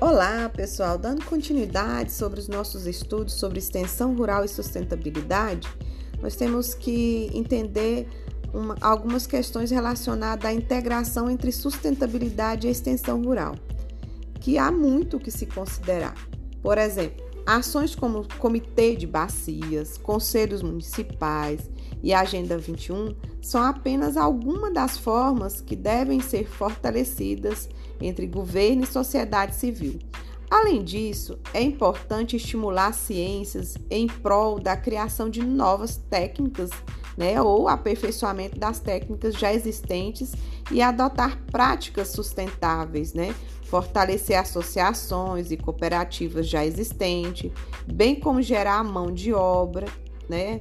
Olá, pessoal! Dando continuidade sobre os nossos estudos sobre extensão rural e sustentabilidade, nós temos que entender uma, algumas questões relacionadas à integração entre sustentabilidade e extensão rural, que há muito que se considerar. Por exemplo, ações como Comitê de Bacias, Conselhos Municipais e Agenda 21 são apenas algumas das formas que devem ser fortalecidas entre governo e sociedade civil. Além disso, é importante estimular ciências em prol da criação de novas técnicas, né, ou aperfeiçoamento das técnicas já existentes e adotar práticas sustentáveis, né, fortalecer associações e cooperativas já existentes, bem como gerar mão de obra, né,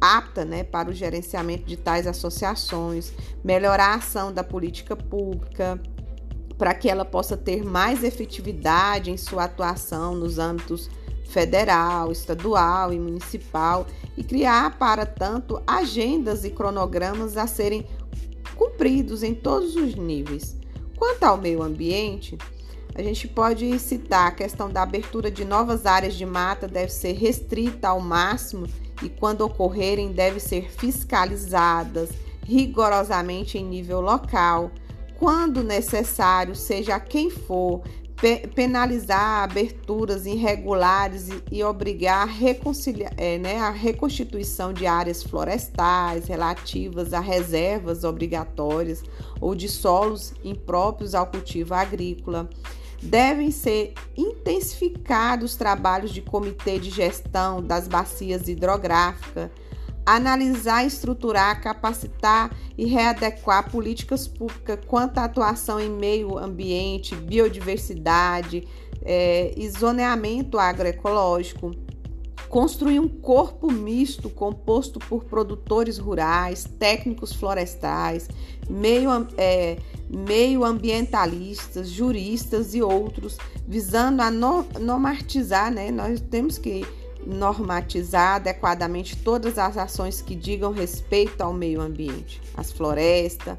apta né, para o gerenciamento de tais associações, melhorar a ação da política pública, para que ela possa ter mais efetividade em sua atuação nos âmbitos federal, estadual e municipal e criar, para tanto, agendas e cronogramas a serem cumpridos em todos os níveis. Quanto ao meio ambiente, a gente pode citar a questão da abertura de novas áreas de mata deve ser restrita ao máximo e, quando ocorrerem, deve ser fiscalizadas rigorosamente em nível local, quando necessário, seja quem for, pe penalizar aberturas irregulares e, e obrigar a, é, né, a reconstituição de áreas florestais relativas a reservas obrigatórias ou de solos impróprios ao cultivo agrícola. Devem ser intensificados os trabalhos de comitê de gestão das bacias hidrográficas, analisar, estruturar, capacitar e readequar políticas públicas quanto à atuação em meio ambiente, biodiversidade é, zoneamento agroecológico construir um corpo misto composto por produtores rurais, técnicos florestais, meio, é, meio ambientalistas, juristas e outros, visando a normatizar, né? Nós temos que normatizar adequadamente todas as ações que digam respeito ao meio ambiente, as florestas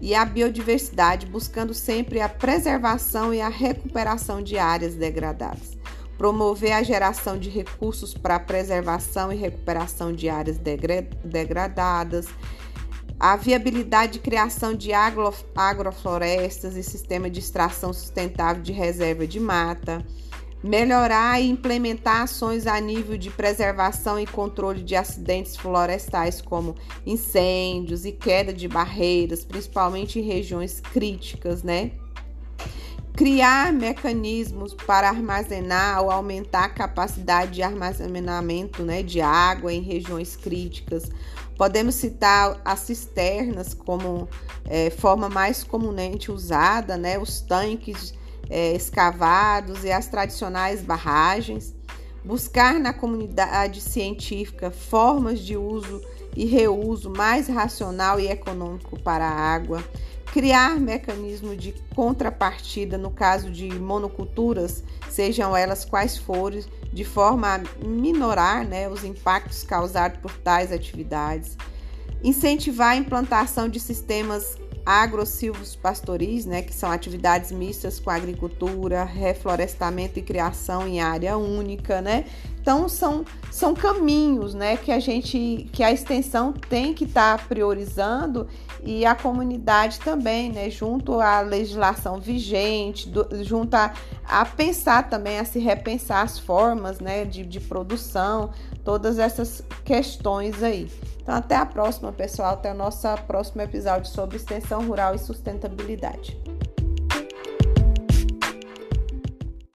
e a biodiversidade, buscando sempre a preservação e a recuperação de áreas degradadas. Promover a geração de recursos para a preservação e recuperação de áreas degradadas, a viabilidade de criação de agroflorestas e sistema de extração sustentável de reserva de mata, melhorar e implementar ações a nível de preservação e controle de acidentes florestais como incêndios e queda de barreiras, principalmente em regiões críticas, né? criar mecanismos para armazenar ou aumentar a capacidade de armazenamento né, de água em regiões críticas. Podemos citar as cisternas como é, forma mais comumente usada, né, os tanques é, escavados e as tradicionais barragens. Buscar na comunidade científica formas de uso e reuso mais racional e econômico para a água criar mecanismo de contrapartida no caso de monoculturas, sejam elas quais forem, de forma a minorar né, os impactos causados por tais atividades, incentivar a implantação de sistemas agrosilvos pastoris, né, que são atividades mistas com agricultura, reflorestamento e criação em área única, né? Então são, são caminhos, né, que a gente que a extensão tem que estar tá priorizando e a comunidade também, né, junto à legislação vigente, do, junto a, a, pensar também, a se repensar as formas, né, de, de produção, todas essas questões aí. Então, até a próxima, pessoal. Até o nosso próximo episódio sobre extensão rural e sustentabilidade.